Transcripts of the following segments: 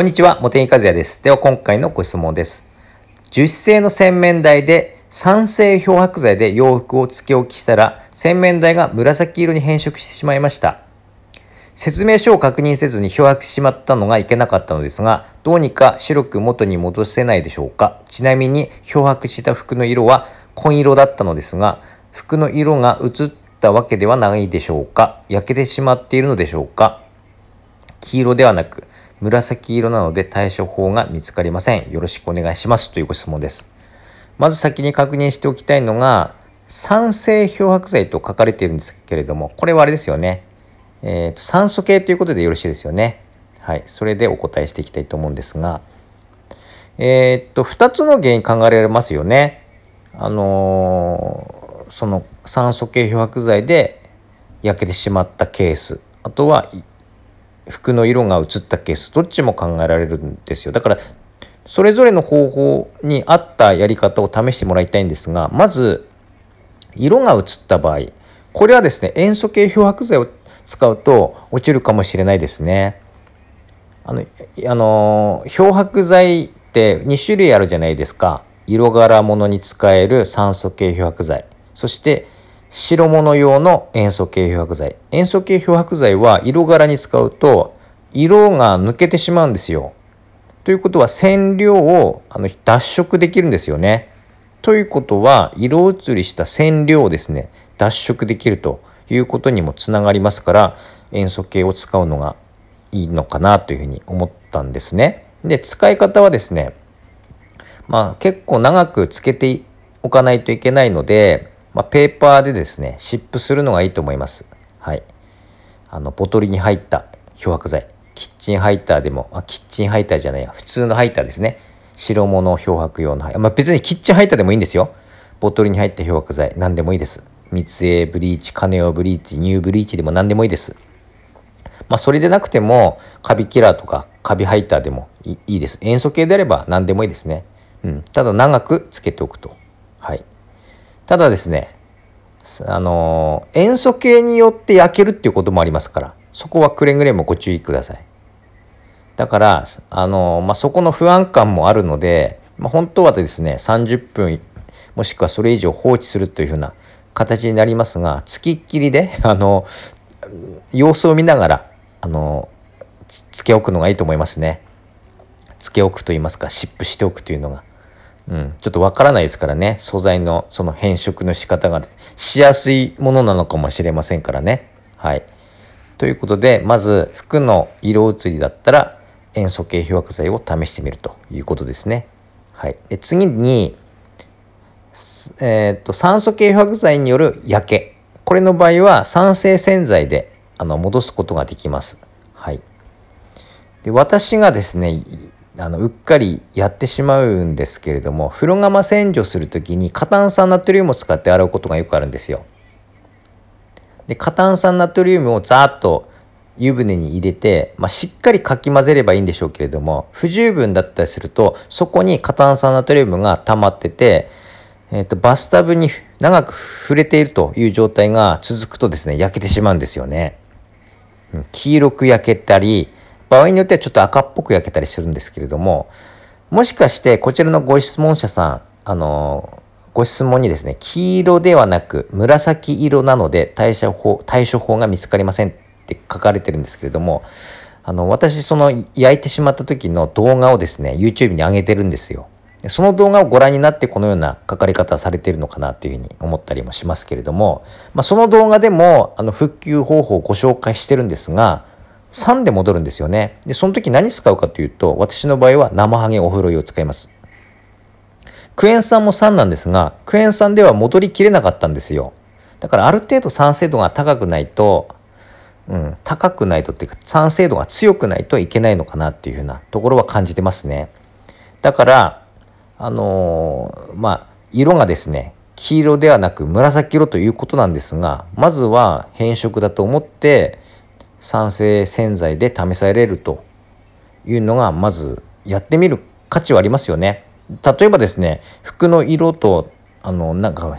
こんにちは、茂木和也です。では今回のご質問です。樹脂製の洗面台で酸性漂白剤で洋服をつけ置きしたら洗面台が紫色に変色してしまいました。説明書を確認せずに漂白してしまったのがいけなかったのですが、どうにか白く元に戻せないでしょうか。ちなみに漂白した服の色は紺色だったのですが、服の色が移ったわけではないでしょうか。焼けてしまっているのでしょうか。黄色ではなく紫色なので対処法が見つかりません。よろしくお願いしますというご質問です。まず先に確認しておきたいのが、酸性漂白剤と書かれているんですけれども、これはあれですよね。えーと、酸素系ということでよろしいですよね。はい。それでお答えしていきたいと思うんですが、えっ、と、2つの原因考えられますよね。あのー、その酸素系漂白剤で焼けてしまったケース。あとは服の色が移ったケースどっちも考えられるんですよ。だからそれぞれの方法に合ったやり方を試してもらいたいんですがまず色が移った場合これはですね塩素系漂白剤を使うと落ちるかもしれないですね。あのあの漂白剤って2種類あるじゃないですか。色柄物に使える酸素系漂白剤。そして白物用の塩素系漂白剤。塩素系漂白剤は色柄に使うと色が抜けてしまうんですよ。ということは染料をあの脱色できるんですよね。ということは色移りした染料をですね脱色できるということにもつながりますから塩素系を使うのがいいのかなというふうに思ったんですね。で使い方はですねまあ結構長くつけておかないといけないのでまあ、ペーパーでですね、湿布するのがいいと思います。はい。あの、ボトルに入った漂白剤。キッチンハイターでも、あ、キッチンハイターじゃないや、普通のハイターですね。白物漂白用のハイター、まあ、別にキッチンハイターでもいいんですよ。ボトルに入った漂白剤、何でもいいです。密営ブリーチ、カネオブリーチ、ニューブリーチでも何でもいいです。まあ、それでなくても、カビキラーとかカビハイターでもいいです。塩素系であれば何でもいいですね。うん。ただ長くつけておくと。はい。ただですね、あの、塩素系によって焼けるっていうこともありますから、そこはくれぐれもご注意ください。だから、あの、まあ、そこの不安感もあるので、まあ、本当はですね、30分、もしくはそれ以上放置するというふうな形になりますが、付きっきりで、あの、様子を見ながら、あの、つけ置くのがいいと思いますね。つけ置くと言いますか、湿布しておくというのが。うん、ちょっとわからないですからね。素材のその変色の仕方が。しやすいものなのかもしれませんからね。はい、ということでまず服の色移りだったら塩素系漂白剤を試してみるということですね。はい、で次に、えー、と酸素系漂白剤による焼け。これの場合は酸性洗剤であの戻すことができます。はい、で私がですねあのうっかりやってしまうんですけれども風呂釜洗浄する時に過炭酸ナトリウムを使って洗うことがよくあるんですよ。で過炭酸ナトリウムをざーっと湯船に入れて、まあ、しっかりかき混ぜればいいんでしょうけれども不十分だったりするとそこに過炭酸ナトリウムが溜まってて、えー、とバスタブに長く触れているという状態が続くとですね焼けてしまうんですよね。黄色く焼けたり場合によってはちょっと赤っぽく焼けたりするんですけれども、もしかしてこちらのご質問者さん、あの、ご質問にですね、黄色ではなく紫色なので対処法、対処法が見つかりませんって書かれてるんですけれども、あの、私その焼いてしまった時の動画をですね、YouTube に上げてるんですよ。その動画をご覧になってこのような書かれ方されているのかなというふうに思ったりもしますけれども、まあ、その動画でもあの復旧方法をご紹介してるんですが、3で戻るんですよね。で、その時何使うかというと、私の場合は生ハゲお風呂湯を使います。クエン酸も3なんですが、クエン酸では戻りきれなかったんですよ。だからある程度酸性度が高くないと、うん、高くないとっていうか酸性度が強くないといけないのかなっていうふうなところは感じてますね。だから、あのー、まあ、色がですね、黄色ではなく紫色ということなんですが、まずは変色だと思って、酸性洗剤で試されるというのがまずやってみる価値はありますよね。例えばですね服の色とあのなんか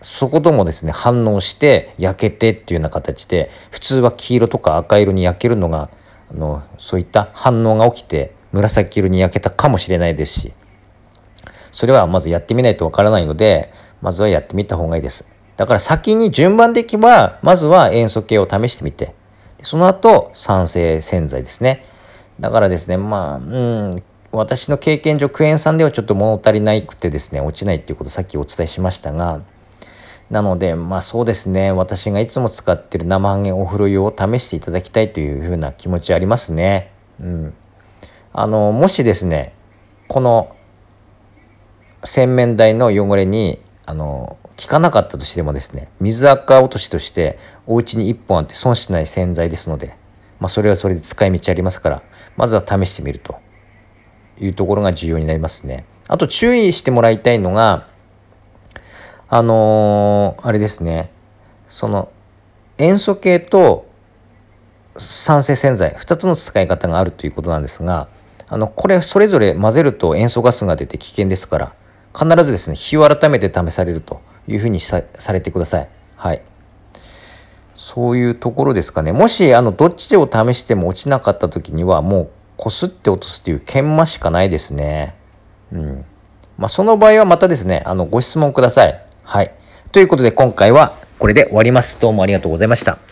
そこともですね反応して焼けてっていうような形で普通は黄色とか赤色に焼けるのがあのそういった反応が起きて紫色に焼けたかもしれないですし、それはまずやってみないとわからないので、まずはやってみた方がいいです。だから先に順番でいけば、まずは塩素系を試してみて、その後、酸性洗剤ですね。だからですね、まあ、うん、私の経験上、クエン酸ではちょっと物足りないくてですね、落ちないっていうことさっきお伝えしましたが、なので、まあそうですね、私がいつも使ってる生ハゲお風呂用を試していただきたいというふうな気持ちありますね。うん。あの、もしですね、この洗面台の汚れに、あの、効かなかったとしてもですね、水垢落としとしてお家に1本あって損しない洗剤ですので、まあそれはそれで使い道ありますから、まずは試してみると。いうところが重要になりますね。あと注意してもらいたいのが、あのー、あれですね、その塩素系と酸性洗剤2つの使い方があるということなんですがあのこれそれぞれ混ぜると塩素ガスが出て危険ですから必ずですね日を改めて試されると。いうふうにされてください。はい。そういうところですかね。もし、あの、どっちを試しても落ちなかった時には、もう、こすって落とすっていう研磨しかないですね。うん。まあ、その場合はまたですね、あの、ご質問ください。はい。ということで、今回はこれで終わります。どうもありがとうございました。